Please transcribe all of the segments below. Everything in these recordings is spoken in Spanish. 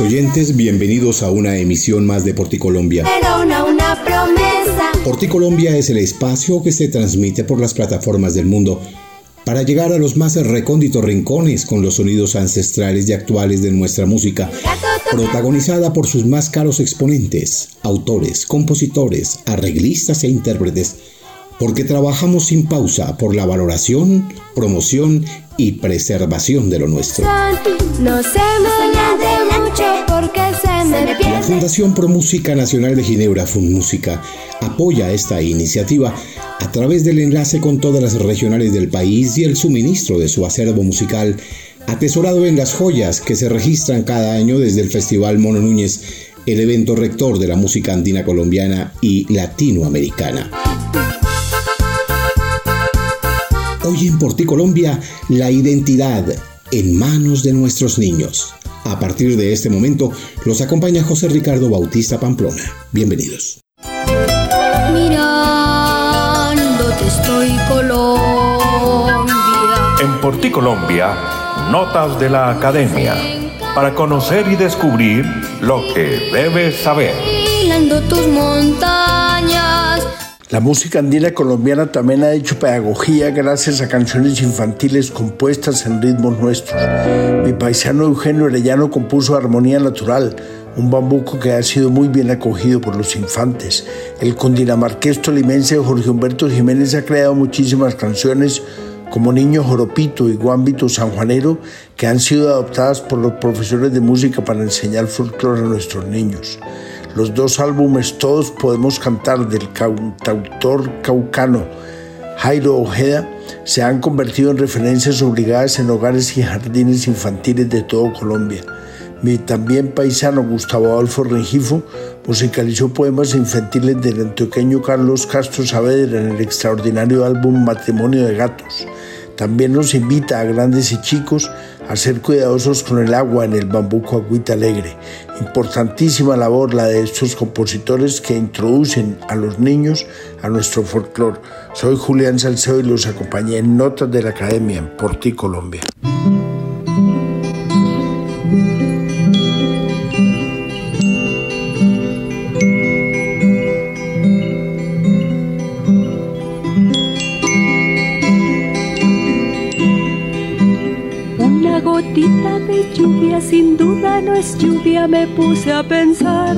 Oyentes, bienvenidos a una emisión más de Porticolombia. Una, una promesa. Porticolombia es el espacio que se transmite por las plataformas del mundo para llegar a los más recónditos rincones con los sonidos ancestrales y actuales de nuestra música, protagonizada por sus más caros exponentes, autores, compositores, arreglistas e intérpretes, porque trabajamos sin pausa por la valoración, promoción y preservación de lo nuestro. La Fundación Pro Música Nacional de Ginebra, FunMúsica, apoya esta iniciativa a través del enlace con todas las regionales del país y el suministro de su acervo musical, atesorado en las joyas que se registran cada año desde el Festival Mono Núñez, el evento rector de la música andina colombiana y latinoamericana. Hoy en Porti Colombia, la identidad en manos de nuestros niños. A partir de este momento, los acompaña José Ricardo Bautista Pamplona. Bienvenidos. Mirándote estoy Colombia. En Porti Colombia, notas de la academia para conocer y descubrir lo que debes saber. tus montañas la música andina colombiana también ha hecho pedagogía gracias a canciones infantiles compuestas en ritmos nuestros. Mi paisano Eugenio Arellano compuso Armonía Natural, un bambuco que ha sido muy bien acogido por los infantes. El cundinamarqués tolimense Jorge Humberto Jiménez ha creado muchísimas canciones como Niño Joropito y Guámbito Sanjuanero que han sido adoptadas por los profesores de música para enseñar folclore a nuestros niños. Los dos álbumes Todos Podemos Cantar del cantautor caucano Jairo Ojeda se han convertido en referencias obligadas en hogares y jardines infantiles de todo Colombia. Mi también paisano Gustavo Adolfo Rengifo musicalizó poemas infantiles del antioqueño Carlos Castro Saavedra en el extraordinario álbum Matrimonio de Gatos. También nos invita a grandes y chicos a ser cuidadosos con el agua en el bambuco agüita alegre. Importantísima labor la de estos compositores que introducen a los niños a nuestro folclore. Soy Julián Salcedo y los acompañé en Notas de la Academia en Porti, Colombia. Sin duda no es lluvia, me puse a pensar.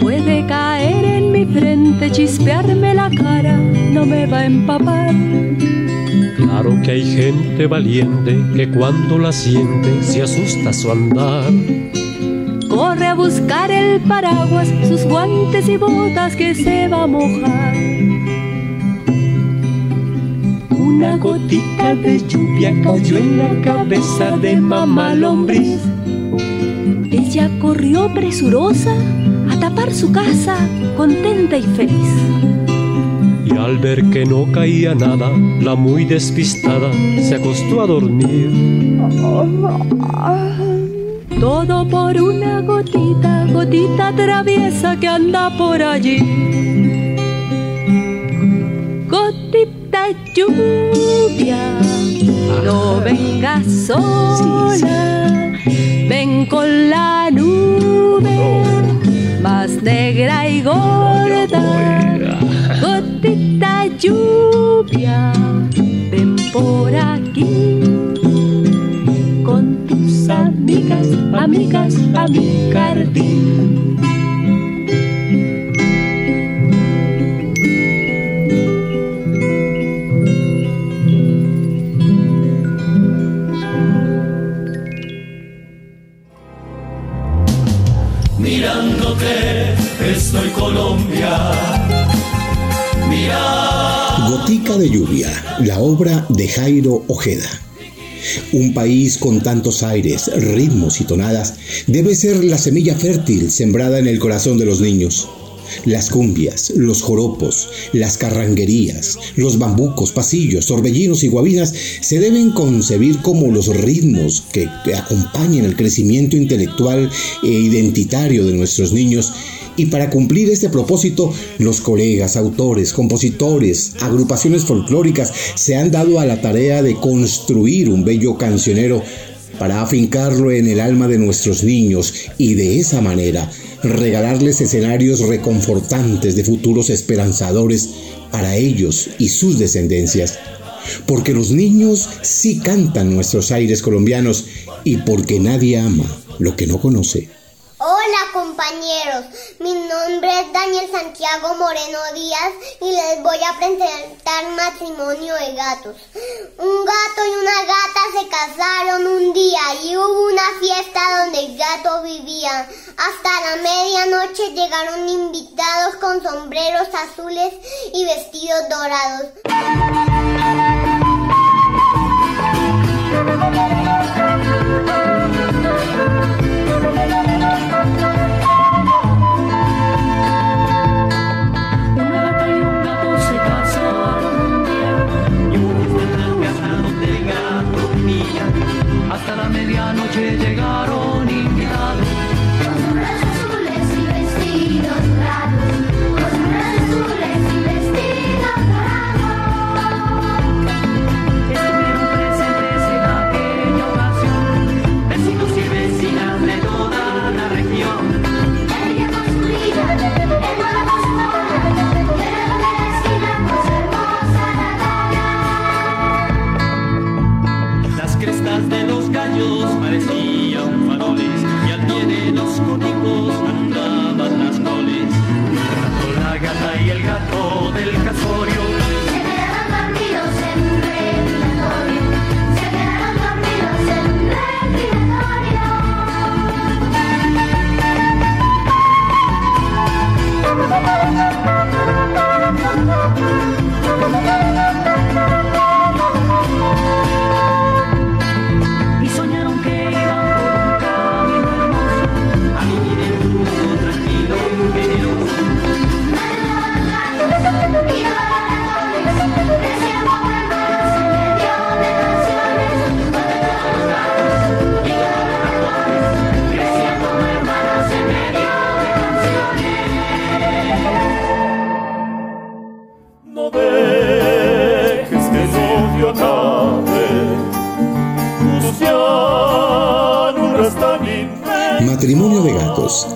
Puede caer en mi frente, chispearme la cara, no me va a empapar. Claro que hay gente valiente que cuando la siente se asusta su andar. Corre a buscar el paraguas, sus guantes y botas que se va a mojar una gotita de lluvia cayó en la cabeza de mamá lombriz. Ella corrió presurosa a tapar su casa, contenta y feliz. Y al ver que no caía nada, la muy despistada se acostó a dormir. Todo por una gotita, gotita traviesa que anda por allí lluvia, no vengas sola, ven con la nube más negra y gorda, gotita lluvia, ven por aquí. Con tus amigas, amigas a estoy Colombia. Gotica de lluvia, la obra de Jairo Ojeda. Un país con tantos aires, ritmos y tonadas debe ser la semilla fértil sembrada en el corazón de los niños. Las cumbias, los joropos, las carranguerías, los bambucos, pasillos, torbellinos y guabinas se deben concebir como los ritmos que acompañen el crecimiento intelectual e identitario de nuestros niños. Y para cumplir este propósito, los colegas, autores, compositores, agrupaciones folclóricas se han dado a la tarea de construir un bello cancionero para afincarlo en el alma de nuestros niños y de esa manera regalarles escenarios reconfortantes de futuros esperanzadores para ellos y sus descendencias. Porque los niños sí cantan nuestros aires colombianos y porque nadie ama lo que no conoce. Hola compañeros, nombre es Daniel Santiago Moreno Díaz y les voy a presentar matrimonio de gatos. Un gato y una gata se casaron un día y hubo una fiesta donde el gato vivía. Hasta la medianoche llegaron invitados con sombreros azules y vestidos dorados.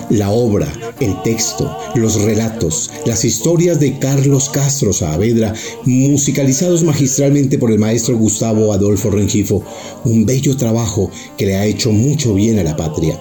La obra, el texto, los relatos, las historias de Carlos Castro Saavedra, musicalizados magistralmente por el maestro Gustavo Adolfo Rengifo, un bello trabajo que le ha hecho mucho bien a la patria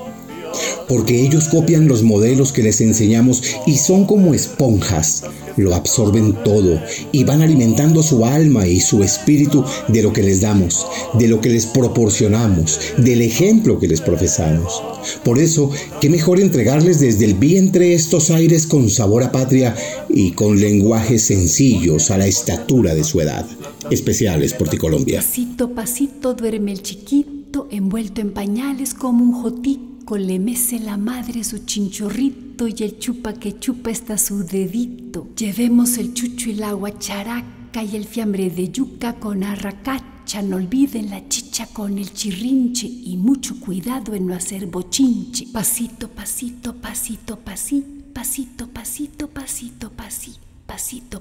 porque ellos copian los modelos que les enseñamos y son como esponjas, lo absorben todo y van alimentando su alma y su espíritu de lo que les damos, de lo que les proporcionamos, del ejemplo que les profesamos. Por eso, qué mejor entregarles desde el vientre estos aires con sabor a patria y con lenguajes sencillos a la estatura de su edad. Especiales por ti Colombia. Pasito, pasito duerme el chiquito, envuelto en pañales como un jotico le mece la madre su chinchorrito y el chupa que chupa está su dedito. Llevemos el chucho y la guacharaca y el fiambre de yuca con arracacha. No olviden la chicha con el chirrinche y mucho cuidado en no hacer bochinche. Pasito, pasito, pasito, pasito, pasito, pasito, pasito, pasito, pasito, pasito,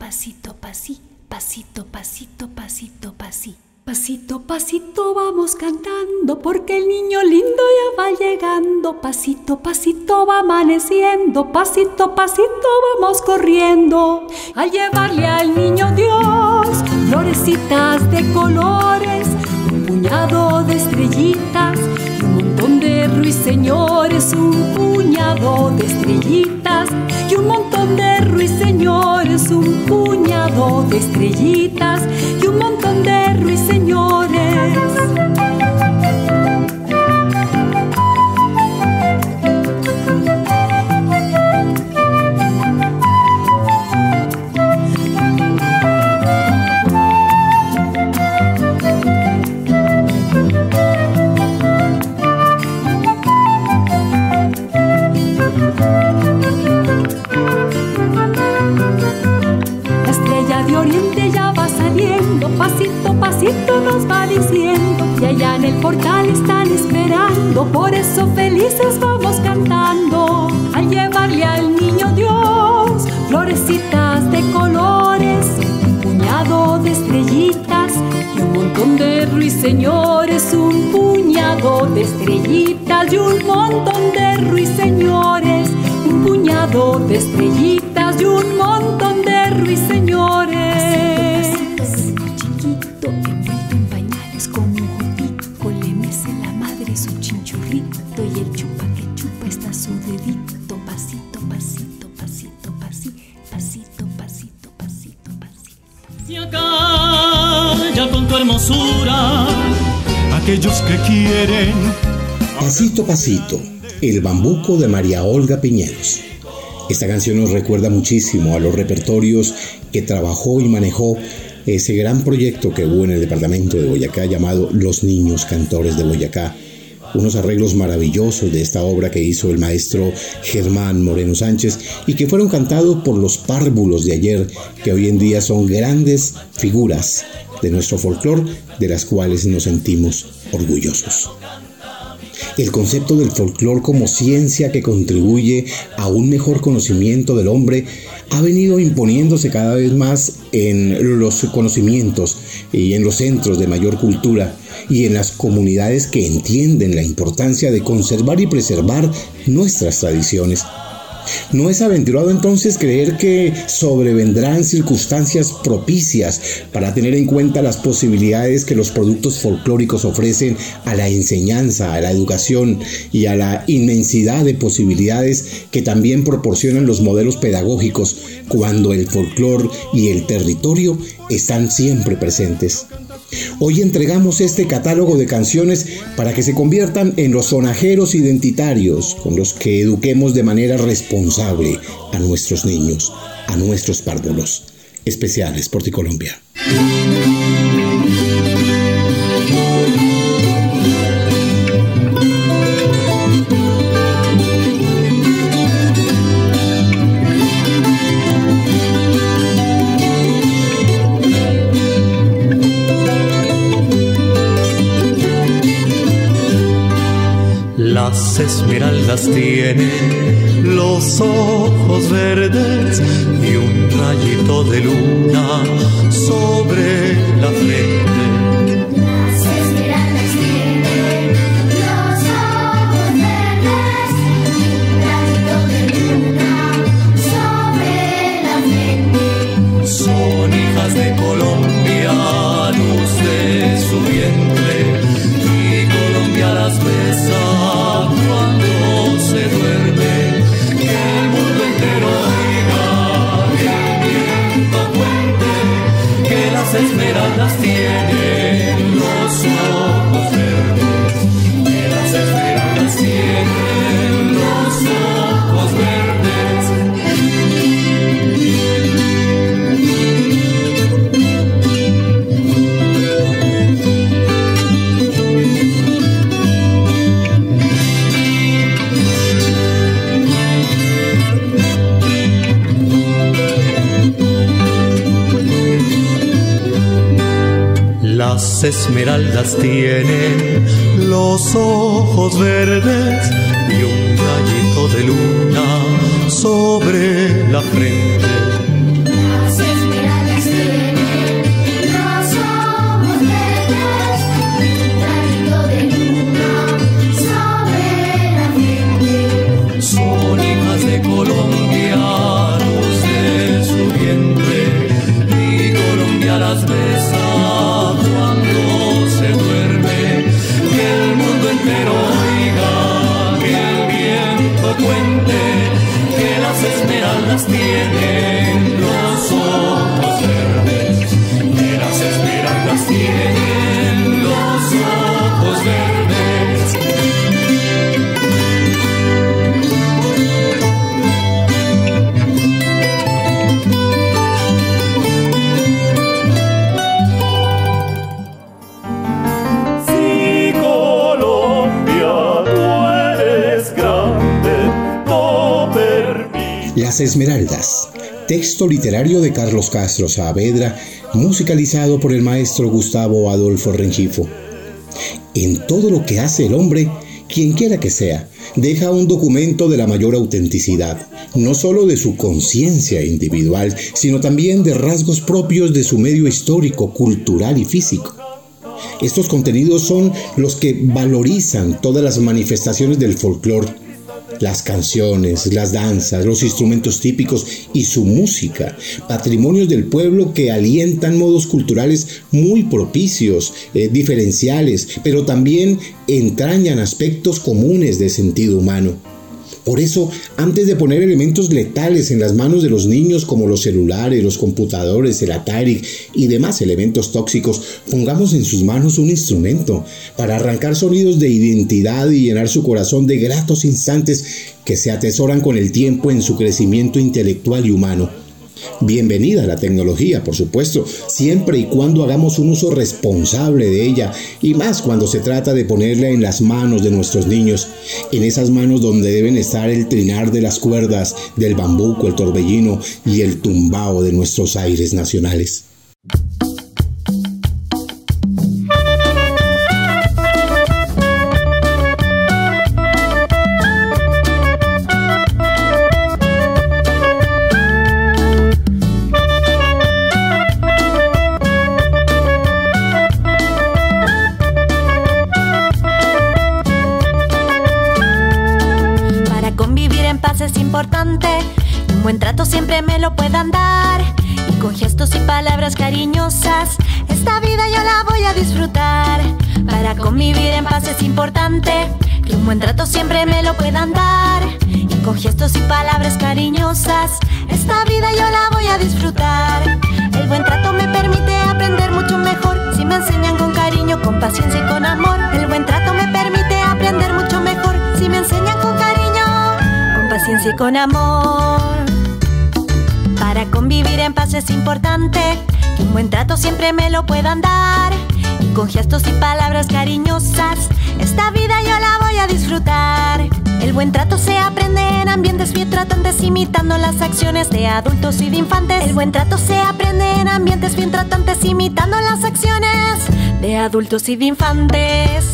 pasito, pasito, pasito, pasito, pasito, pasito. Pasito, pasito vamos cantando porque el niño lindo ya va llegando. Pasito, pasito va amaneciendo. Pasito, pasito vamos corriendo. A llevarle al niño Dios florecitas de colores, un puñado de estrellitas ruiseñores. Un puñado de estrellitas y un montón de ruiseñores. Un puñado de estrellitas y un montón de ruiseñores. El bambuco de María Olga Piñeros. Esta canción nos recuerda muchísimo a los repertorios que trabajó y manejó ese gran proyecto que hubo en el departamento de Boyacá llamado Los Niños Cantores de Boyacá. Unos arreglos maravillosos de esta obra que hizo el maestro Germán Moreno Sánchez y que fueron cantados por los párvulos de ayer, que hoy en día son grandes figuras de nuestro folclore de las cuales nos sentimos orgullosos. El concepto del folclore como ciencia que contribuye a un mejor conocimiento del hombre ha venido imponiéndose cada vez más en los conocimientos y en los centros de mayor cultura y en las comunidades que entienden la importancia de conservar y preservar nuestras tradiciones no es aventurado entonces creer que sobrevendrán circunstancias propicias para tener en cuenta las posibilidades que los productos folclóricos ofrecen a la enseñanza, a la educación y a la inmensidad de posibilidades que también proporcionan los modelos pedagógicos cuando el folclore y el territorio están siempre presentes. Hoy entregamos este catálogo de canciones para que se conviertan en los sonajeros identitarios con los que eduquemos de manera responsable a nuestros niños, a nuestros párvulos. Especiales por Colombia. Las esmeraldas tiene los ojos verdes y un rayito de luna sobre la frente. Esmeraldas tienen los ojos verdes y un rayito de luna sobre la frente. Esmeraldas, texto literario de Carlos Castro Saavedra, musicalizado por el maestro Gustavo Adolfo Renchifo. En todo lo que hace el hombre, quien quiera que sea, deja un documento de la mayor autenticidad, no solo de su conciencia individual, sino también de rasgos propios de su medio histórico, cultural y físico. Estos contenidos son los que valorizan todas las manifestaciones del folclore, las canciones, las danzas, los instrumentos típicos y su música, patrimonios del pueblo que alientan modos culturales muy propicios, eh, diferenciales, pero también entrañan aspectos comunes de sentido humano. Por eso, antes de poner elementos letales en las manos de los niños como los celulares, los computadores, el Atari y demás elementos tóxicos, pongamos en sus manos un instrumento para arrancar sonidos de identidad y llenar su corazón de gratos instantes que se atesoran con el tiempo en su crecimiento intelectual y humano. Bienvenida la tecnología, por supuesto, siempre y cuando hagamos un uso responsable de ella, y más cuando se trata de ponerla en las manos de nuestros niños, en esas manos donde deben estar el trinar de las cuerdas, del bambuco, el torbellino y el tumbao de nuestros aires nacionales. Es importante que un buen trato siempre me lo puedan dar. Y con gestos y palabras cariñosas, esta vida yo la voy a disfrutar. El buen trato me permite aprender mucho mejor si me enseñan con cariño, con paciencia y con amor. El buen trato me permite aprender mucho mejor si me enseñan con cariño, con paciencia y con amor. Para convivir en paz es importante que un buen trato siempre me lo puedan dar. Y con gestos y palabras cariñosas, esta vida yo la voy a disfrutar. El buen trato se aprende en ambientes bien tratantes, imitando las acciones de adultos y de infantes. El buen trato se aprende en ambientes bien tratantes, imitando las acciones de adultos y de infantes.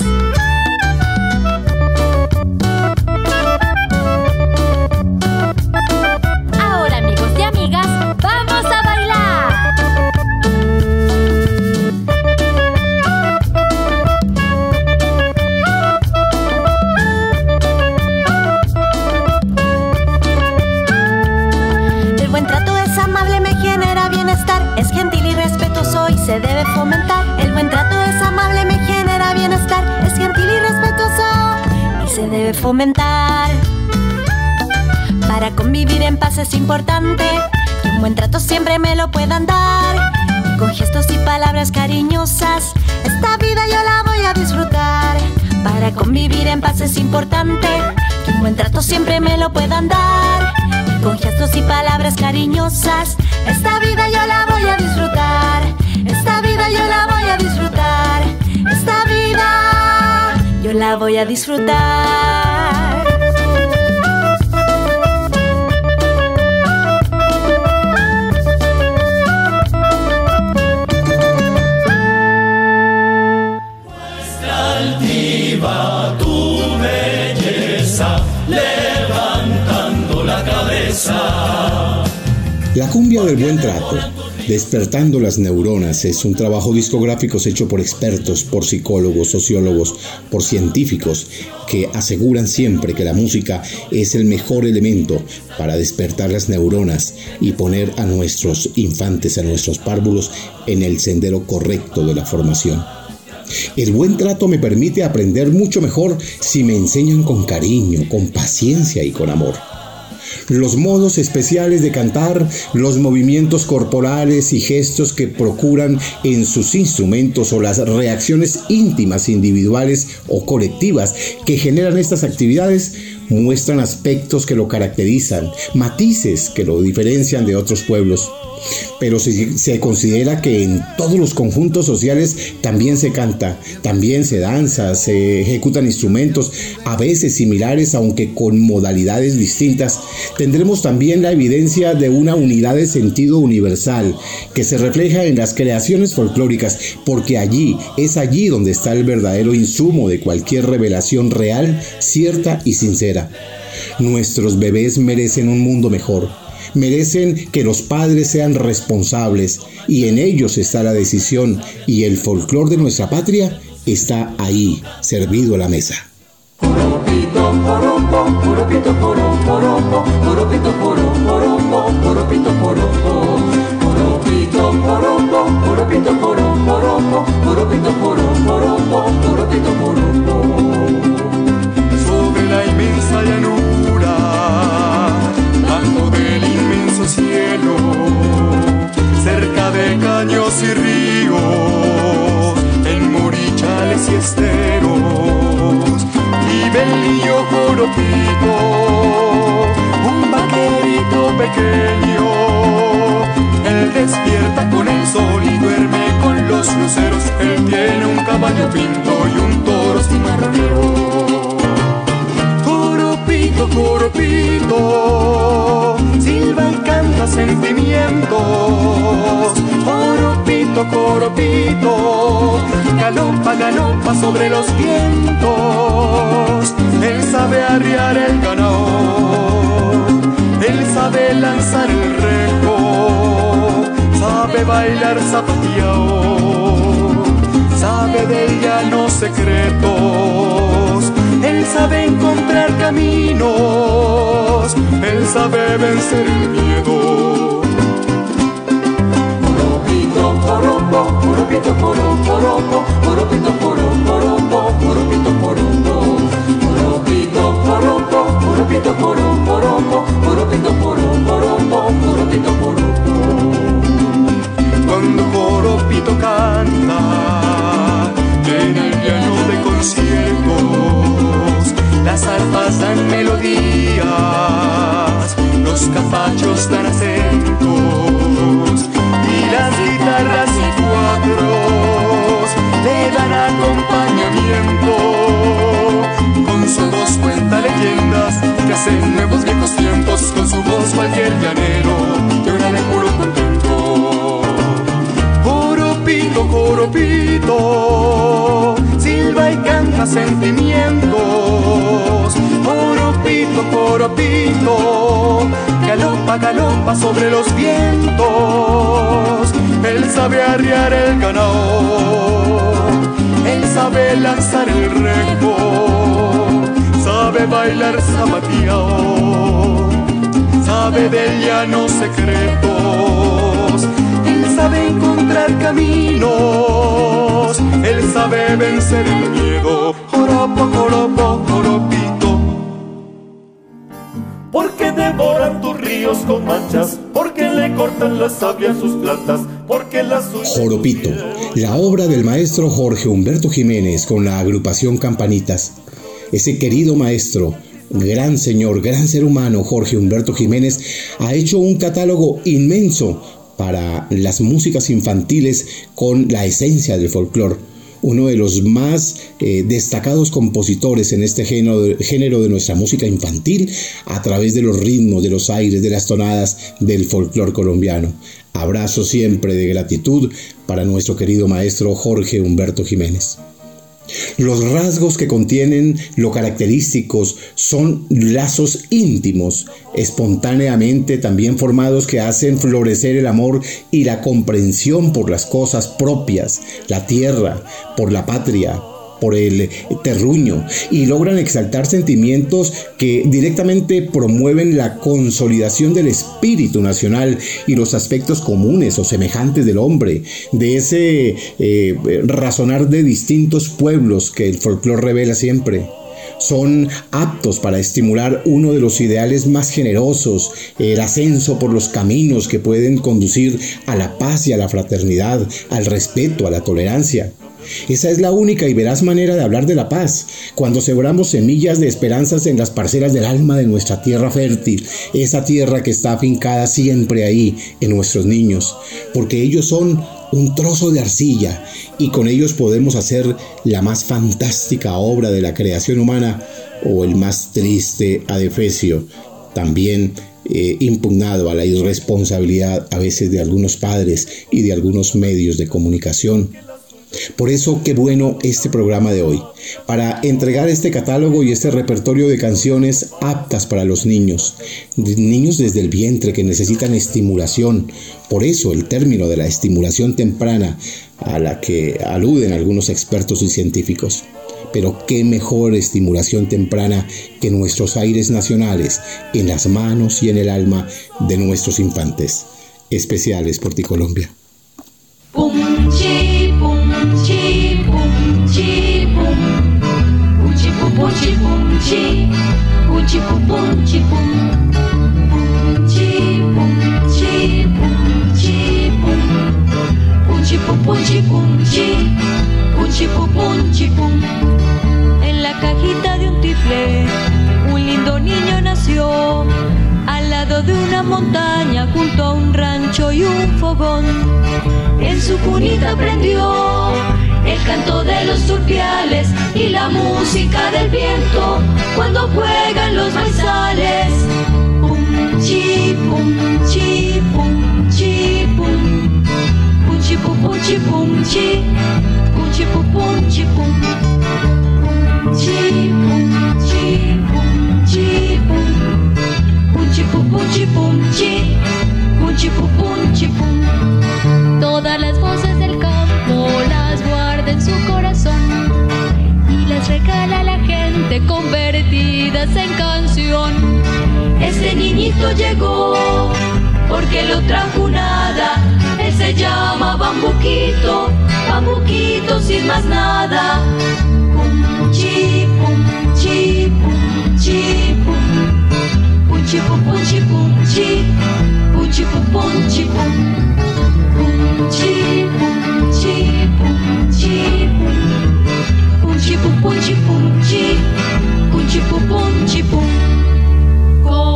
Buen trato es amable, me genera bienestar. Es gentil y respetuoso y se debe fomentar. Para convivir en paz es importante que un buen trato siempre me lo puedan dar. Con gestos y palabras cariñosas, esta vida yo la voy a disfrutar. Para convivir en paz es importante que un buen trato siempre me lo puedan dar. Con gestos y palabras cariñosas, esta vida yo la voy a disfrutar. Vida yo la voy a disfrutar. Esta vida yo la voy a disfrutar. altiva tu belleza, levantando la cabeza. La cumbia del buen trato, despertando las neuronas, es un trabajo discográfico hecho por expertos, por psicólogos, sociólogos, por científicos, que aseguran siempre que la música es el mejor elemento para despertar las neuronas y poner a nuestros infantes, a nuestros párvulos, en el sendero correcto de la formación. El buen trato me permite aprender mucho mejor si me enseñan con cariño, con paciencia y con amor. Los modos especiales de cantar, los movimientos corporales y gestos que procuran en sus instrumentos o las reacciones íntimas, individuales o colectivas que generan estas actividades muestran aspectos que lo caracterizan, matices que lo diferencian de otros pueblos. Pero se, se considera que en todos los conjuntos sociales también se canta, también se danza, se ejecutan instrumentos, a veces similares, aunque con modalidades distintas. Tendremos también la evidencia de una unidad de sentido universal que se refleja en las creaciones folclóricas, porque allí es allí donde está el verdadero insumo de cualquier revelación real, cierta y sincera. Nuestros bebés merecen un mundo mejor. Merecen que los padres sean responsables y en ellos está la decisión y el folclor de nuestra patria está ahí, servido a la mesa. Morichales y esteros, vive el niño joropito, un vaquerito pequeño. Él despierta con el sol y duerme con los luceros. Él tiene un caballo pinto y un toro cimarronero. Joropito, silba y canta sentimientos. Joropito, joropito, galopa, galopa sobre los vientos. Él sabe arriar el ganado, él sabe lanzar el rejo, sabe bailar zapateado, sabe de llanos secretos. Él sabe encontrar caminos, Él sabe vencer el miedo. Joropito, joropo, joropito, joro, joropo, joropito, joro, joropo, joropito, joropo. Joropito, joropo, joropito, joro, joropo, joropito, joro, joropo, joropito, joropo. Cuando Joropito canta las arpas dan melodías, los capachos dan acentos y las guitarras y cuatros le dan acompañamiento. Con su voz cuenta leyendas que hacen nuevos viejos tiempos, con su voz cualquier llanero llora de puro contento. Joropito, joropito, silba y canta sentimientos. Joropito, joropito, galopa, galopa sobre los vientos. Él sabe arriar el ganado, él sabe lanzar el rejo, sabe bailar zapateado, sabe de llanos secretos. Sabe encontrar caminos, él sabe vencer el miedo. Joropo, joropo, joropito. Porque devoran tus ríos con manchas, porque le cortan la savia a sus plantas, porque las Joropito, la obra del maestro Jorge Humberto Jiménez con la agrupación Campanitas. Ese querido maestro, gran señor, gran ser humano Jorge Humberto Jiménez ha hecho un catálogo inmenso para las músicas infantiles con la esencia del folclore. Uno de los más eh, destacados compositores en este género, género de nuestra música infantil a través de los ritmos, de los aires, de las tonadas del folclore colombiano. Abrazo siempre de gratitud para nuestro querido maestro Jorge Humberto Jiménez. Los rasgos que contienen lo característicos son lazos íntimos, espontáneamente también formados que hacen florecer el amor y la comprensión por las cosas propias, la tierra, por la patria, por el terruño y logran exaltar sentimientos que directamente promueven la consolidación del espíritu nacional y los aspectos comunes o semejantes del hombre, de ese eh, razonar de distintos pueblos que el folclore revela siempre son aptos para estimular uno de los ideales más generosos, el ascenso por los caminos que pueden conducir a la paz y a la fraternidad, al respeto, a la tolerancia. Esa es la única y veraz manera de hablar de la paz, cuando sembramos semillas de esperanzas en las parcelas del alma de nuestra tierra fértil, esa tierra que está afincada siempre ahí en nuestros niños, porque ellos son un trozo de arcilla y con ellos podemos hacer la más fantástica obra de la creación humana o el más triste adefesio, también eh, impugnado a la irresponsabilidad a veces de algunos padres y de algunos medios de comunicación. Por eso, qué bueno este programa de hoy, para entregar este catálogo y este repertorio de canciones aptas para los niños, niños desde el vientre que necesitan estimulación. Por eso el término de la estimulación temprana, a la que aluden algunos expertos y científicos. Pero qué mejor estimulación temprana que nuestros aires nacionales en las manos y en el alma de nuestros infantes. Especiales por ti Colombia. Pum chi pum chi Pum chi pum pum chi pum En la cajita de un tifle, un lindo niño nació al lado de una montaña junto a un rancho y un fogón. En su cunita aprendió canto de los turpiales y la música del viento cuando juegan los maizales. Pum chi pum chi pum chi pum pum chi pum pum chi pum chi pum chi pum pum chi pum pum chi pum chi pum chi pum pum chi pum pum chi pum chi pum chi pum pum chi pum Todas las voces en su corazón y las regala a la gente convertidas en canción. Este niñito llegó porque lo trajo nada. Él se llama Bambuquito, Bambuquito sin más nada. Pum chi pum chi pum chi pum pum chi pum pum chi pum chi pum chi pum pum chi pum pum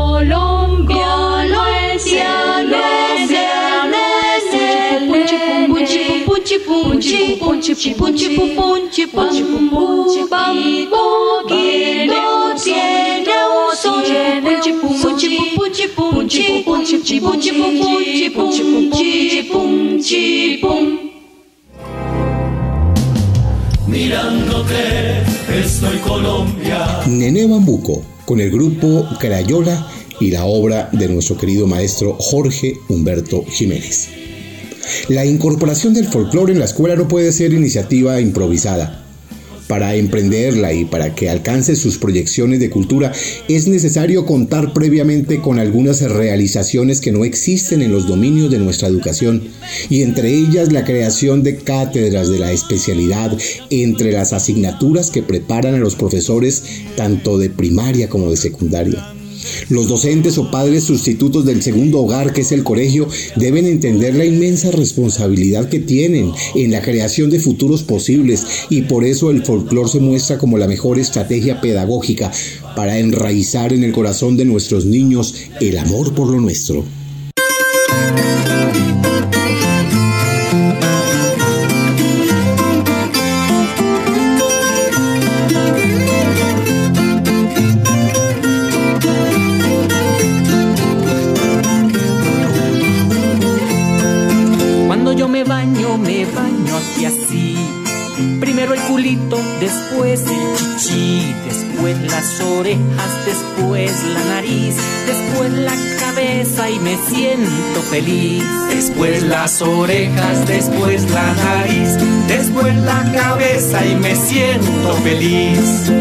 chi pum chi pum chi pum pum chi pum pum chi pum chi pum chi pum pum chi pum Colombia no es Mirándote, estoy Colombia. Nené Bambuco, con el grupo Crayola y la obra de nuestro querido maestro Jorge Humberto Jiménez. La incorporación del folclore en la escuela no puede ser iniciativa improvisada. Para emprenderla y para que alcance sus proyecciones de cultura es necesario contar previamente con algunas realizaciones que no existen en los dominios de nuestra educación y entre ellas la creación de cátedras de la especialidad entre las asignaturas que preparan a los profesores tanto de primaria como de secundaria. Los docentes o padres sustitutos del segundo hogar, que es el colegio, deben entender la inmensa responsabilidad que tienen en la creación de futuros posibles y por eso el folclore se muestra como la mejor estrategia pedagógica para enraizar en el corazón de nuestros niños el amor por lo nuestro. Las orejas, después la nariz, después la cabeza y me siento feliz.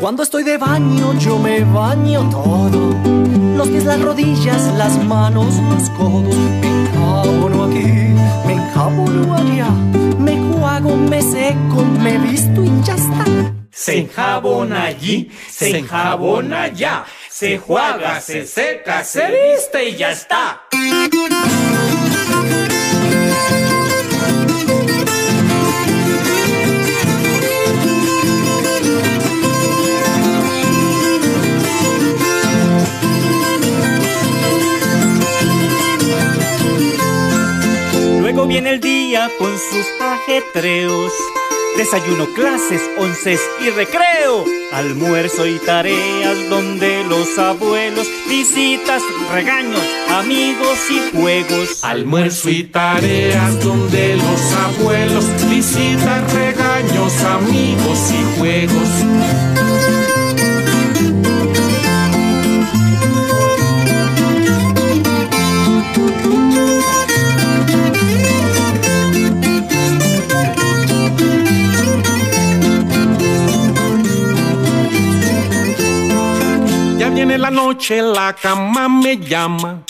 Cuando estoy de baño, yo me baño todo. los pies, las rodillas, las manos, los codos. Enjabona allí, se enjabona allá. Se juega, se seca, se viste y ya está. Luego viene el día con sus ajetreos. Desayuno, clases, onces y recreo. Almuerzo y tareas donde los abuelos. Visitas, regaños, amigos y juegos. Almuerzo y tareas donde los abuelos. Visitas, regaños, amigos y juegos. Viene la noche, la cama me llama.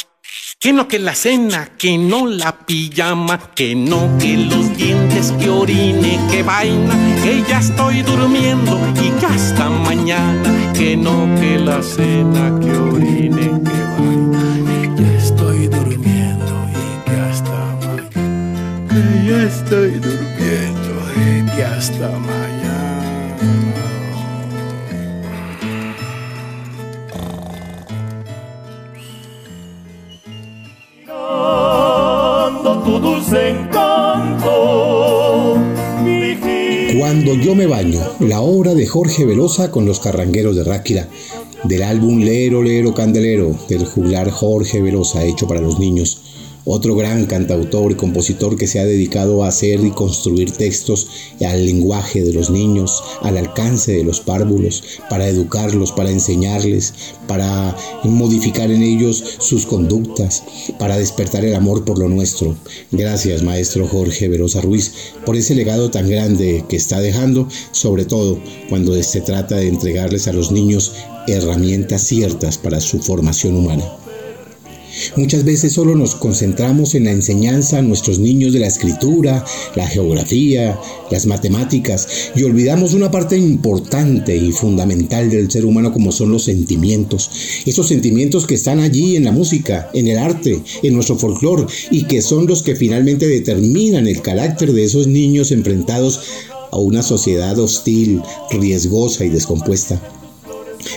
Que no que la cena, que no la pijama, que no que los dientes, que orine, que vaina, que ya estoy durmiendo y que hasta mañana, que no que la cena, que orine, que vaina, que ya estoy durmiendo y que hasta mañana, que ya estoy durmiendo y que hasta mañana. Tu dulce encanto, Cuando yo me baño, la obra de Jorge Velosa con los carrangueros de Ráquira, del álbum Lero Lero Candelero, del juglar Jorge Velosa, hecho para los niños. Otro gran cantautor y compositor que se ha dedicado a hacer y construir textos al lenguaje de los niños, al alcance de los párvulos, para educarlos, para enseñarles, para modificar en ellos sus conductas, para despertar el amor por lo nuestro. Gracias, maestro Jorge Velosa Ruiz, por ese legado tan grande que está dejando, sobre todo cuando se trata de entregarles a los niños herramientas ciertas para su formación humana. Muchas veces solo nos concentramos en la enseñanza a nuestros niños de la escritura, la geografía, las matemáticas y olvidamos una parte importante y fundamental del ser humano como son los sentimientos. Esos sentimientos que están allí en la música, en el arte, en nuestro folclore y que son los que finalmente determinan el carácter de esos niños enfrentados a una sociedad hostil, riesgosa y descompuesta.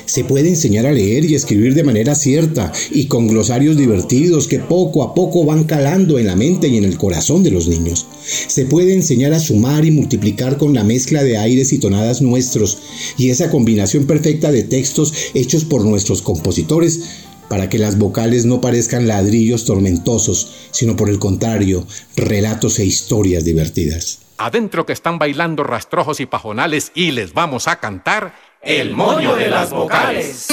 Se puede enseñar a leer y escribir de manera cierta y con glosarios divertidos que poco a poco van calando en la mente y en el corazón de los niños. Se puede enseñar a sumar y multiplicar con la mezcla de aires y tonadas nuestros y esa combinación perfecta de textos hechos por nuestros compositores para que las vocales no parezcan ladrillos tormentosos, sino por el contrario, relatos e historias divertidas. Adentro que están bailando rastrojos y pajonales y les vamos a cantar el moño de las vocales.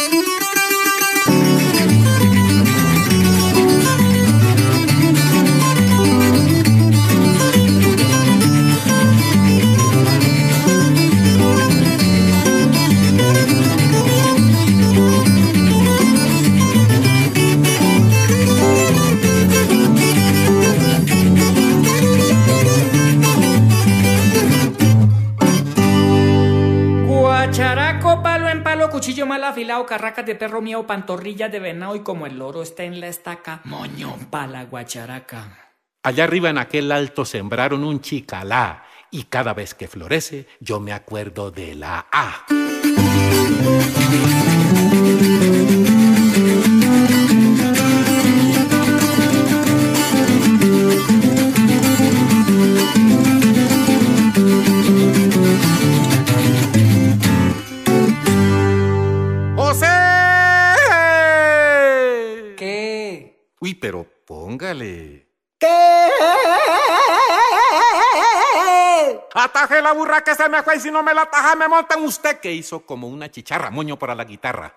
Cuchillo mal afilado, carracas de perro mío, pantorrillas de venado y como el loro está en la estaca, moño pala guacharaca. Allá arriba en aquel alto sembraron un chicalá y cada vez que florece yo me acuerdo de la A. pero póngale. ¿Qué? Ataje la burra que se me fue y si no me la ataja me montan usted que hizo como una chicharra moño para la guitarra.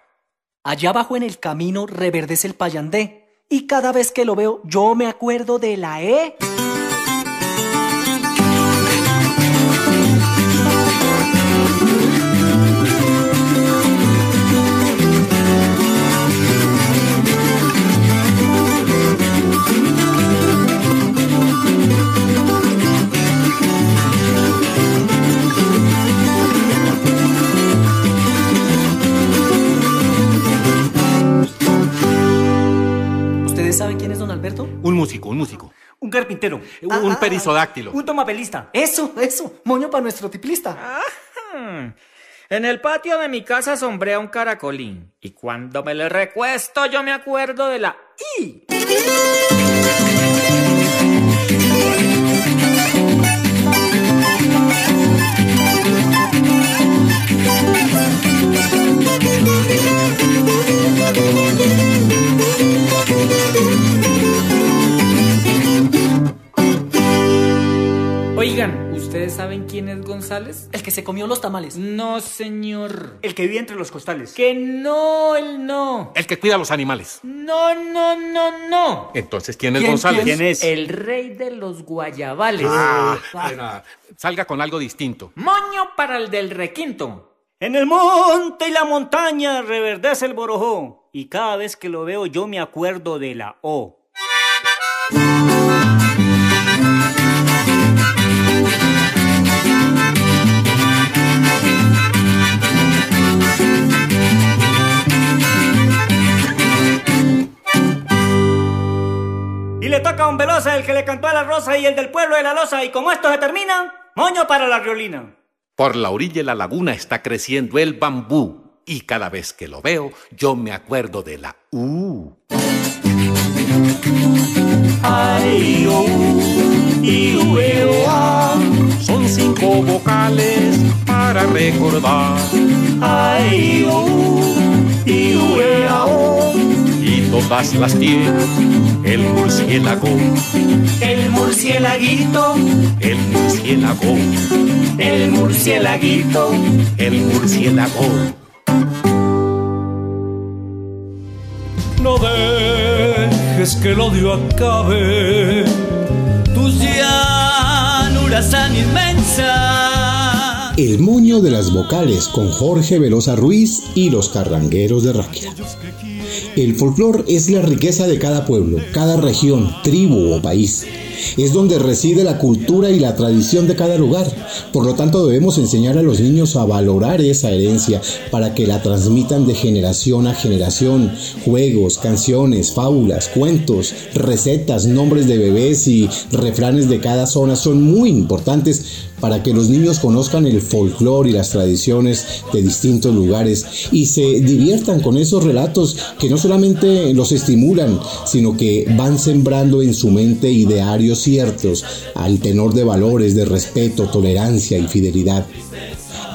Allá abajo en el camino reverdece el payandé y cada vez que lo veo yo me acuerdo de la E. Un músico, un músico. Un carpintero. Un, un perisodáctilo. Un tomapelista. Eso, eso. Moño para nuestro tiplista. En el patio de mi casa sombrea un caracolín. Y cuando me le recuesto, yo me acuerdo de la I. Oigan, ¿ustedes saben quién es González? El que se comió los tamales. No, señor. El que vive entre los costales. Que no, él no. El que cuida a los animales. No, no, no, no. Entonces, ¿quién es González? ¿Quién es? El rey de los guayabales. Ah, espera. salga con algo distinto. Moño para el del requinto. En el monte y la montaña reverdece el borojó. Y cada vez que lo veo yo me acuerdo de la O. Y le toca a un Velosa el que le cantó a la rosa y el del pueblo de la loza. Y como esto se termina, moño para la riolina. Por la orilla de la laguna está creciendo el bambú. Y cada vez que lo veo, yo me acuerdo de la U. Ay, oh, y, u, e, o, a. Son cinco vocales para recordar. Ay, oh, y, las tiene el murciélago. El murciélaguito, El murciélago. el murciélaguito. El murciélago. No dejes que el odio acabe tus llanuras tan inmensas. El moño de las vocales con Jorge Velosa Ruiz y los carrangueros de Ráquira. El folclore es la riqueza de cada pueblo, cada región, tribu o país. Es donde reside la cultura y la tradición de cada lugar. Por lo tanto, debemos enseñar a los niños a valorar esa herencia para que la transmitan de generación a generación. Juegos, canciones, fábulas, cuentos, recetas, nombres de bebés y refranes de cada zona son muy importantes para que los niños conozcan el folclore y las tradiciones de distintos lugares y se diviertan con esos relatos que no solamente los estimulan, sino que van sembrando en su mente idearios ciertos al tenor de valores de respeto, tolerancia y fidelidad.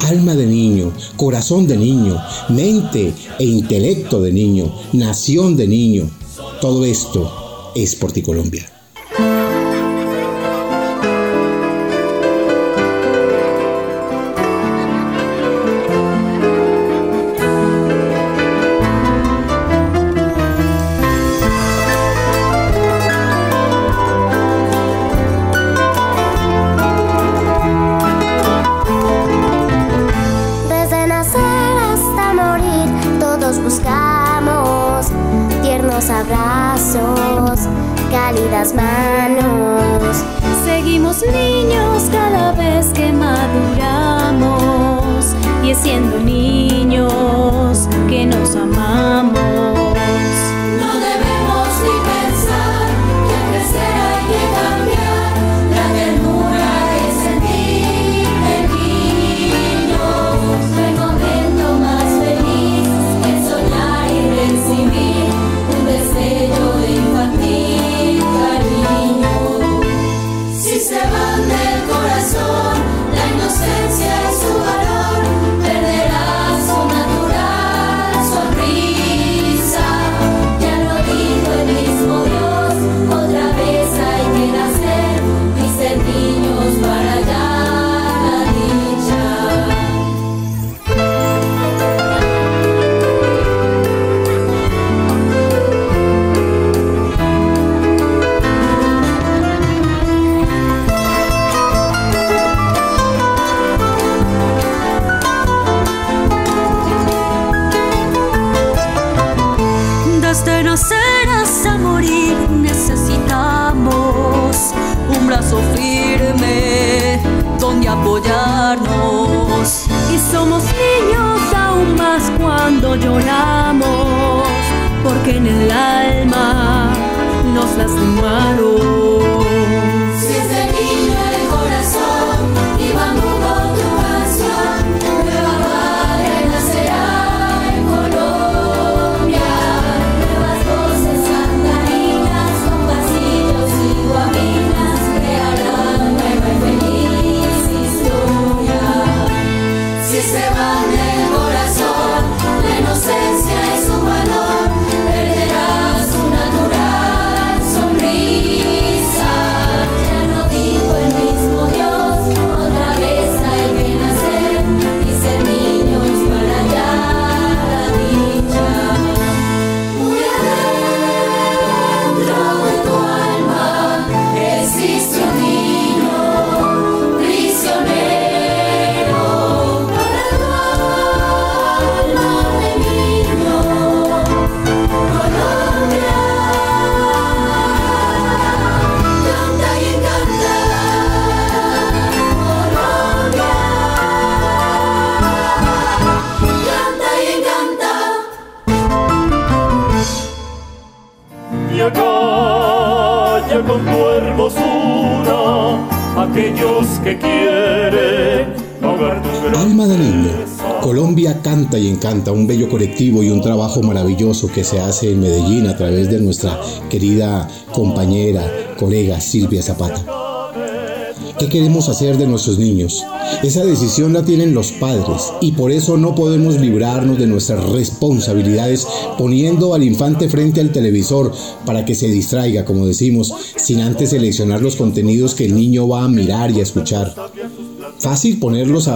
Alma de niño, corazón de niño, mente e intelecto de niño, nación de niño. Todo esto es por Desde nacer hasta morir necesitamos un brazo firme donde apoyarnos. Y somos niños aún más cuando lloramos, porque en el alma nos lastimaron. Aquellos que quieren ahogar tu gran Alma de niño. Colombia canta y encanta, un bello colectivo y un trabajo maravilloso que se hace en Medellín a través de nuestra querida compañera, colega Silvia Zapata. ¿Qué queremos hacer de nuestros niños? Esa decisión la tienen los padres y por eso no podemos librarnos de nuestras responsabilidades poniendo al infante frente al televisor para que se distraiga, como decimos, sin antes seleccionar los contenidos que el niño va a mirar y a escuchar. Fácil ponerlos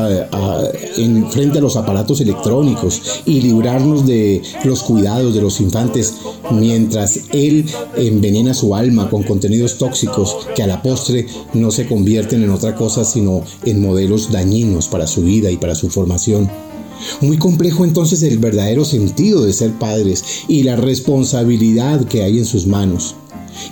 en frente a los aparatos electrónicos y librarnos de los cuidados de los infantes mientras él envenena su alma con contenidos tóxicos que a la postre no se convierten en otra cosa sino en modelos dañinos para su vida y para su formación. Muy complejo entonces el verdadero sentido de ser padres y la responsabilidad que hay en sus manos.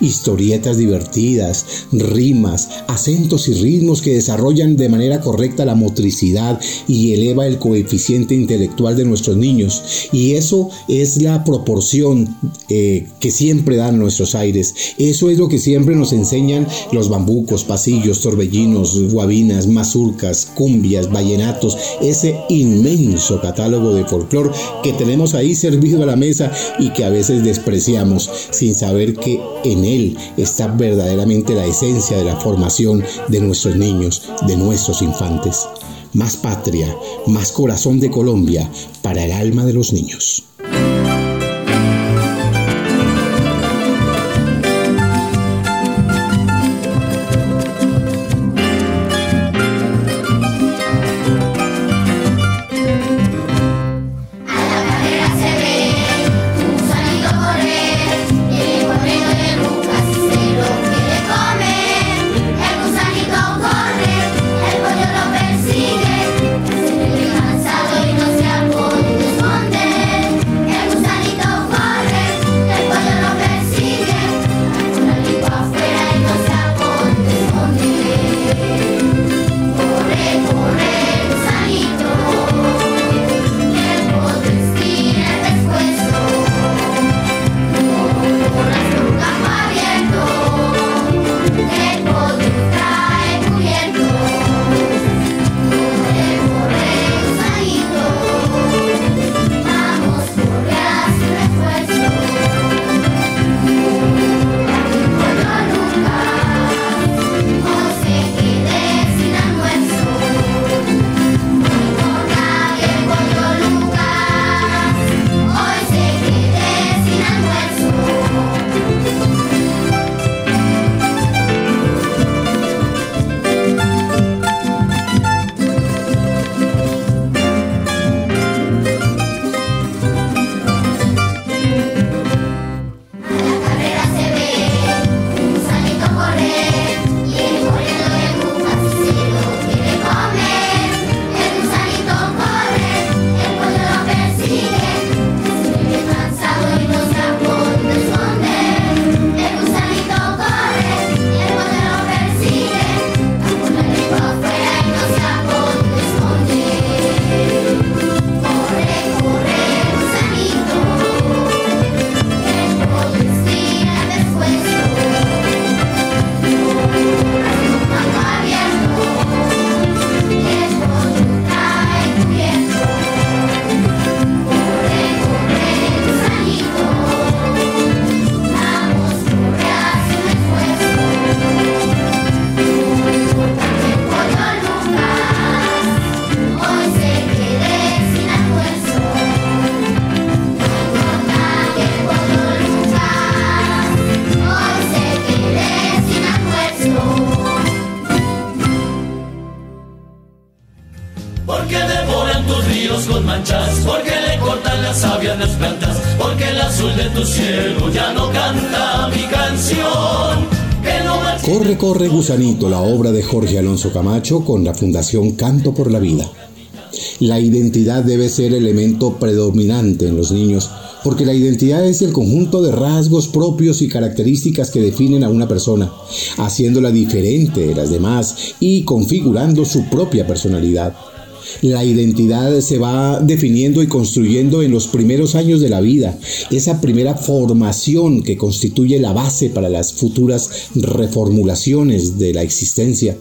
Historietas divertidas, rimas, acentos y ritmos que desarrollan de manera correcta la motricidad y eleva el coeficiente intelectual de nuestros niños. Y eso es la proporción eh, que siempre dan nuestros aires. Eso es lo que siempre nos enseñan los bambucos, pasillos, torbellinos, guabinas, mazurcas, cumbias, vallenatos, ese inmenso catálogo de folclore que tenemos ahí servido a la mesa y que a veces despreciamos sin saber que él está verdaderamente la esencia de la formación de nuestros niños, de nuestros infantes. Más patria, más corazón de Colombia para el alma de los niños. Tu cielo ya no canta mi canción. Corre, corre, gusanito, la obra de Jorge Alonso Camacho con la Fundación Canto por la Vida. La identidad debe ser elemento predominante en los niños, porque la identidad es el conjunto de rasgos propios y características que definen a una persona, haciéndola diferente de las demás y configurando su propia personalidad. La identidad se va definiendo y construyendo en los primeros años de la vida, esa primera formación que constituye la base para las futuras reformulaciones de la existencia.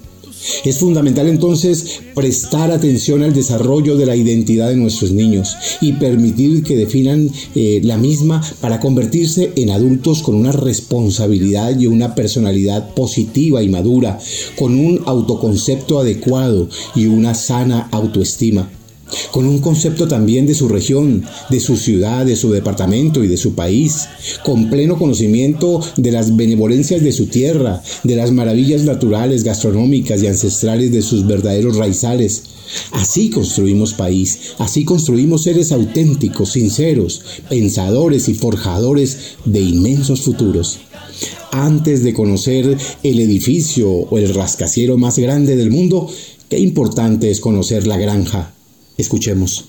Es fundamental entonces prestar atención al desarrollo de la identidad de nuestros niños y permitir que definan eh, la misma para convertirse en adultos con una responsabilidad y una personalidad positiva y madura, con un autoconcepto adecuado y una sana autoestima con un concepto también de su región, de su ciudad, de su departamento y de su país, con pleno conocimiento de las benevolencias de su tierra, de las maravillas naturales, gastronómicas y ancestrales de sus verdaderos raizales. Así construimos país, así construimos seres auténticos, sinceros, pensadores y forjadores de inmensos futuros. Antes de conocer el edificio o el rascacielo más grande del mundo, qué importante es conocer la granja, Escuchemos.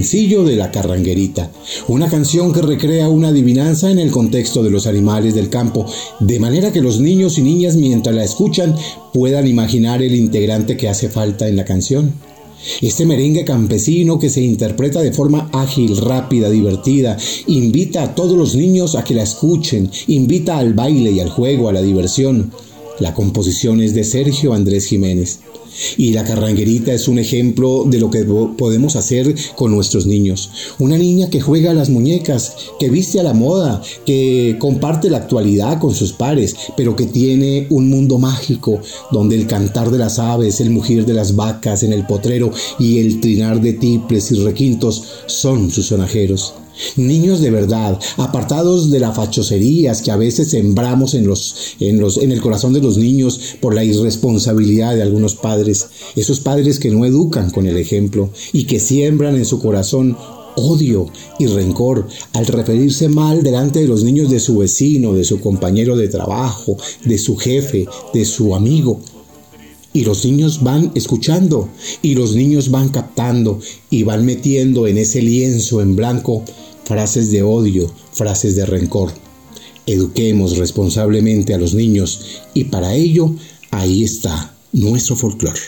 Sencillo de La Carranguerita, una canción que recrea una adivinanza en el contexto de los animales del campo, de manera que los niños y niñas mientras la escuchan puedan imaginar el integrante que hace falta en la canción. Este merengue campesino que se interpreta de forma ágil, rápida, divertida, invita a todos los niños a que la escuchen, invita al baile y al juego, a la diversión. La composición es de Sergio Andrés Jiménez. Y la carranguerita es un ejemplo de lo que podemos hacer con nuestros niños. Una niña que juega a las muñecas, que viste a la moda, que comparte la actualidad con sus pares, pero que tiene un mundo mágico donde el cantar de las aves, el mugir de las vacas en el potrero y el trinar de tiples y requintos son sus sonajeros. Niños de verdad, apartados de las fachoserías que a veces sembramos en, los, en, los, en el corazón de los niños por la irresponsabilidad de algunos padres, esos padres que no educan con el ejemplo y que siembran en su corazón odio y rencor al referirse mal delante de los niños de su vecino, de su compañero de trabajo, de su jefe, de su amigo. Y los niños van escuchando y los niños van captando y van metiendo en ese lienzo en blanco frases de odio, frases de rencor. Eduquemos responsablemente a los niños y para ello ahí está nuestro folclore.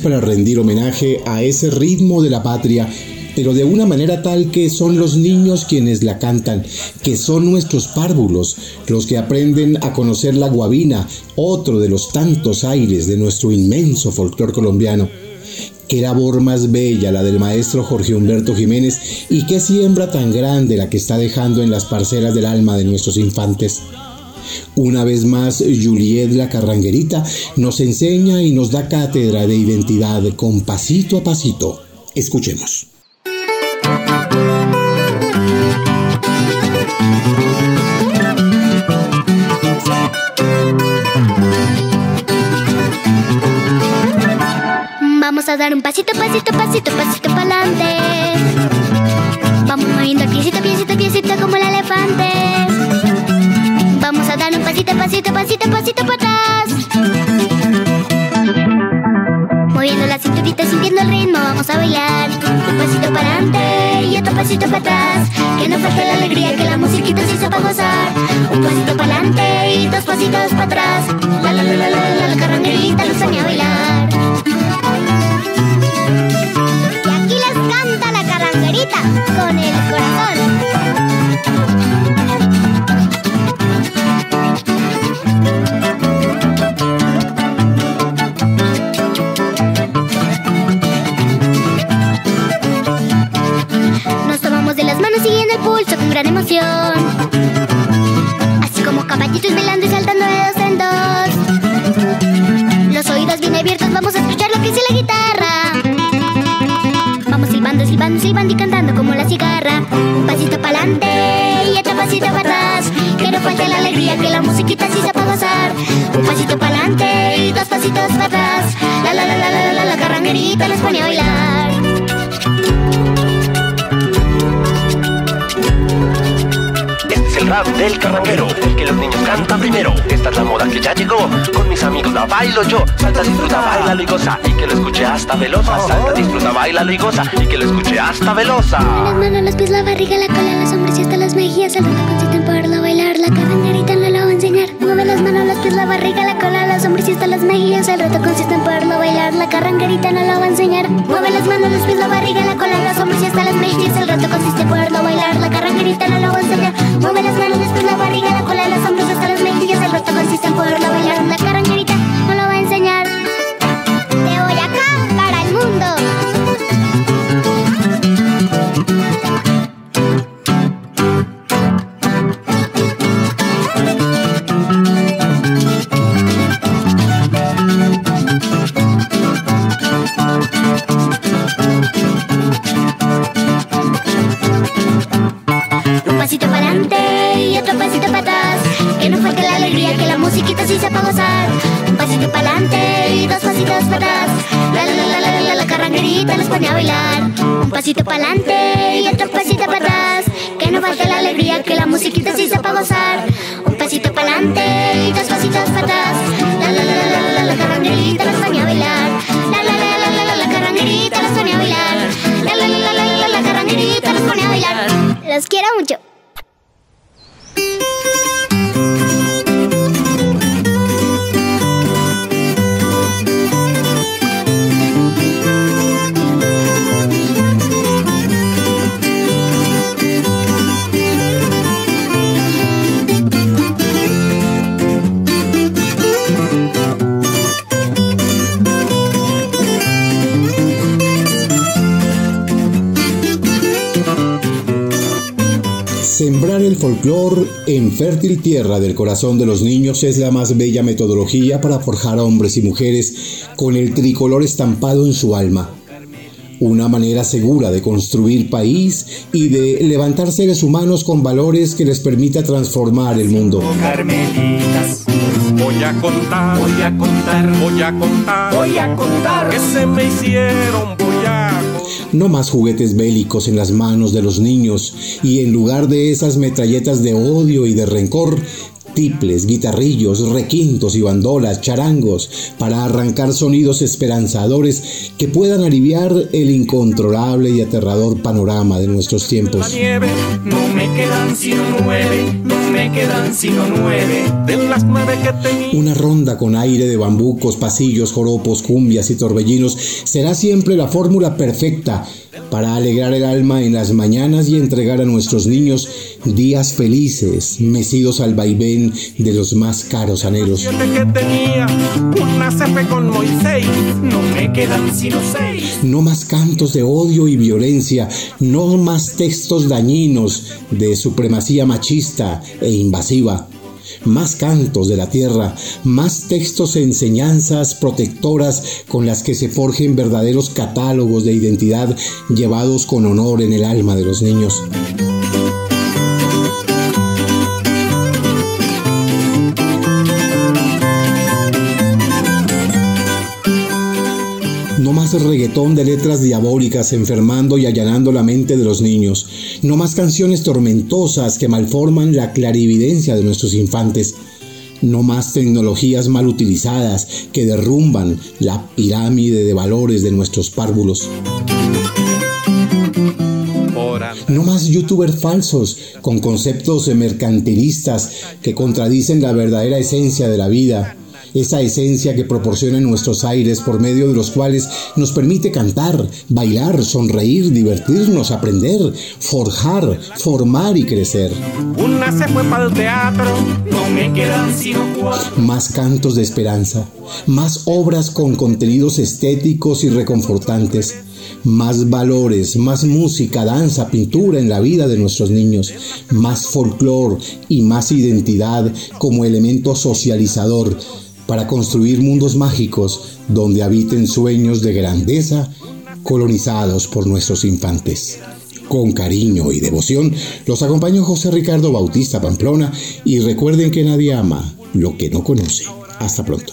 Para rendir homenaje a ese ritmo de la patria, pero de una manera tal que son los niños quienes la cantan, que son nuestros párvulos, los que aprenden a conocer la guabina, otro de los tantos aires de nuestro inmenso folclor colombiano. Qué labor más bella la del maestro Jorge Humberto Jiménez y qué siembra tan grande la que está dejando en las parcelas del alma de nuestros infantes. Una vez más, Juliet la Carranguerita nos enseña y nos da cátedra de identidad con pasito a pasito. Escuchemos. Vamos a dar un pasito, pasito, pasito, pasito para adelante. Vamos moviendo el piecito, piecito, piecito como el elefante. Dar un pasito, pasito, pasito, pasito para atrás. Moviendo la cinturita, sintiendo el ritmo, vamos a bailar. Un pasito para adelante y otro pasito para atrás. Que no falte la alegría, que la musiquita se hizo para gozar. Un pasito para adelante y dos pasitos para atrás. La la la la la la, la carranguerita nos a bailar. Y aquí les canta la carranguerita con el corazón. Gran emoción. Así como caballitos bailando y saltando de dos en dos. Los oídos bien abiertos, vamos a escuchar lo que dice la guitarra. Vamos silbando, silbando, silbando y cantando como la cigarra. Un pasito para adelante y otro pasito para atrás. Que no falte la alegría, que la musiquita sí se puede gozar. Un pasito para adelante y dos pasitos para atrás. La la la la la la, la carranguerita les pone a bailar. El rap del carranguero, que los niños cantan primero. Esta es la moda que ya llegó, con mis amigos la bailo yo. Salta, disfruta, baila y goza, y que lo escuche hasta velosa. Salta, disfruta, baila y goza, y que lo escuche hasta velosa. Las manos, los pies, la barriga, la cola, los hombros y hasta las mejillas. Saltando con su temporada barriga, la cola, los hombros y hasta las mejillas. El reto consiste en poderlo bailar. La carranguerita no lo va a enseñar. Mueve las manos, los pies, la barriga, la cola, los hombros y hasta las mejillas. El reto consiste en poderlo bailar. La carranguerita no lo va a enseñar. Mueve las manos, los pies, la barriga, la cola, los hombros y hasta las mejillas. El reto consiste en poderlo bailar. La para adelante y otro pasito para atrás. Que no falte la alegría, que la musiquita sí sepa gozar. Un pasito para adelante y dos pasitos para atrás. Folclor en fértil tierra del corazón de los niños es la más bella metodología para forjar a hombres y mujeres con el tricolor estampado en su alma. Una manera segura de construir país y de levantar seres humanos con valores que les permita transformar el mundo. Voy a contar, voy a contar, voy a contar, voy a contar que se me hicieron, voy a no más juguetes bélicos en las manos de los niños y en lugar de esas metralletas de odio y de rencor, tiples, guitarrillos, requintos y bandolas, charangos, para arrancar sonidos esperanzadores que puedan aliviar el incontrolable y aterrador panorama de nuestros tiempos. no me quedan sino nueve, no me quedan sino nueve, de las nueve que tenía. Una ronda con aire de bambucos, pasillos, joropos, cumbias y torbellinos será siempre la fórmula perfecta para alegrar el alma en las mañanas y entregar a nuestros niños días felices, mecidos al vaivén de los más caros anhelos. no más cantos de odio y violencia, no más textos dañinos de supremacía machista e invasiva más cantos de la tierra, más textos e enseñanzas protectoras con las que se forjen verdaderos catálogos de identidad llevados con honor en el alma de los niños. Más reggaetón de letras diabólicas enfermando y allanando la mente de los niños. No más canciones tormentosas que malforman la clarividencia de nuestros infantes. No más tecnologías mal utilizadas que derrumban la pirámide de valores de nuestros párvulos. No más youtubers falsos con conceptos mercantilistas que contradicen la verdadera esencia de la vida esa esencia que proporciona nuestros aires por medio de los cuales nos permite cantar, bailar, sonreír, divertirnos, aprender, forjar, formar y crecer. Una se fue para el teatro, no me quedan sino Más cantos de esperanza, más obras con contenidos estéticos y reconfortantes más valores, más música, danza, pintura en la vida de nuestros niños, más folclore y más identidad como elemento socializador para construir mundos mágicos donde habiten sueños de grandeza colonizados por nuestros infantes. Con cariño y devoción los acompañó José Ricardo Bautista Pamplona y recuerden que nadie ama lo que no conoce. Hasta pronto.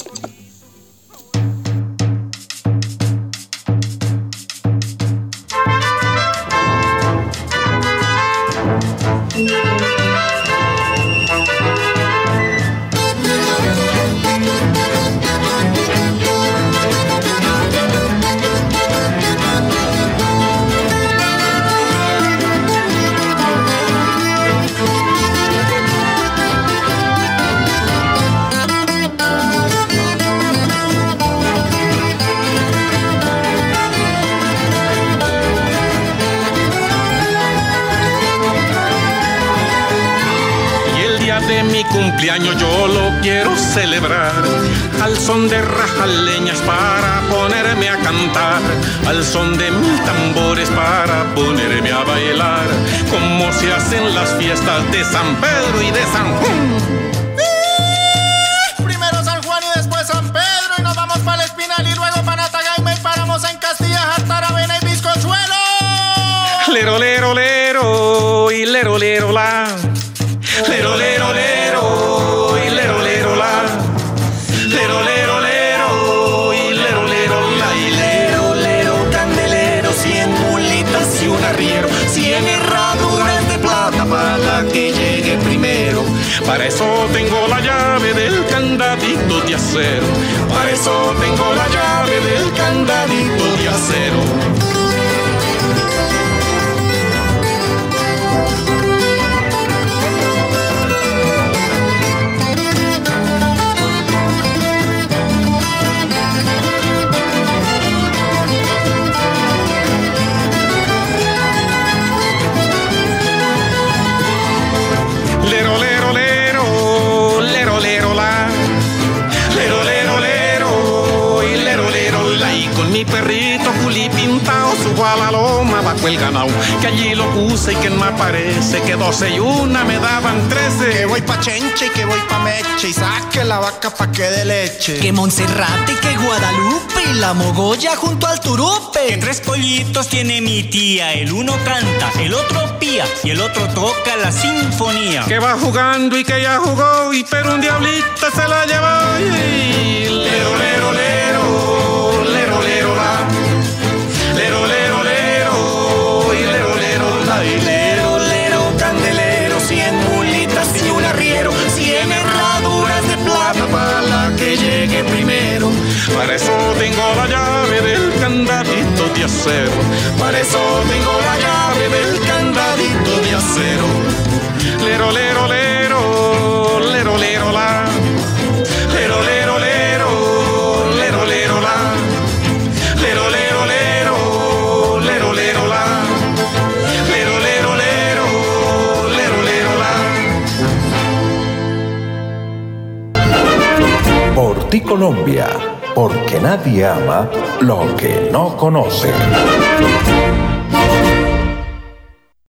Para eso tengo la llave del candadito de acero. Para eso tengo la llave del candadito de acero. Mi perrito culi pintado subo a la loma bajo el ganado. Que allí lo puse y que no aparece. Que doce y una me daban trece. Que voy pa' Chenche y que voy pa' Meche y saque la vaca pa' que de leche. Que Monserrate, que Guadalupe y la Mogolla junto al Turupe. Que tres pollitos tiene mi tía, el uno canta, el otro pía y el otro toca la sinfonía. Que va jugando y que ya jugó y pero un diablito se la llevó. Y lero, lero, lero, Para eso tengo la candadito de acero. Lero, lero, lero, lero, lero, la. Lero, lero, lero, lero, lero, la. Lero, lero, lero, lero, lero, la. Lero, lero, lero, lero, lero, la. Por ti Colombia, porque nadie ama lo que no conoce.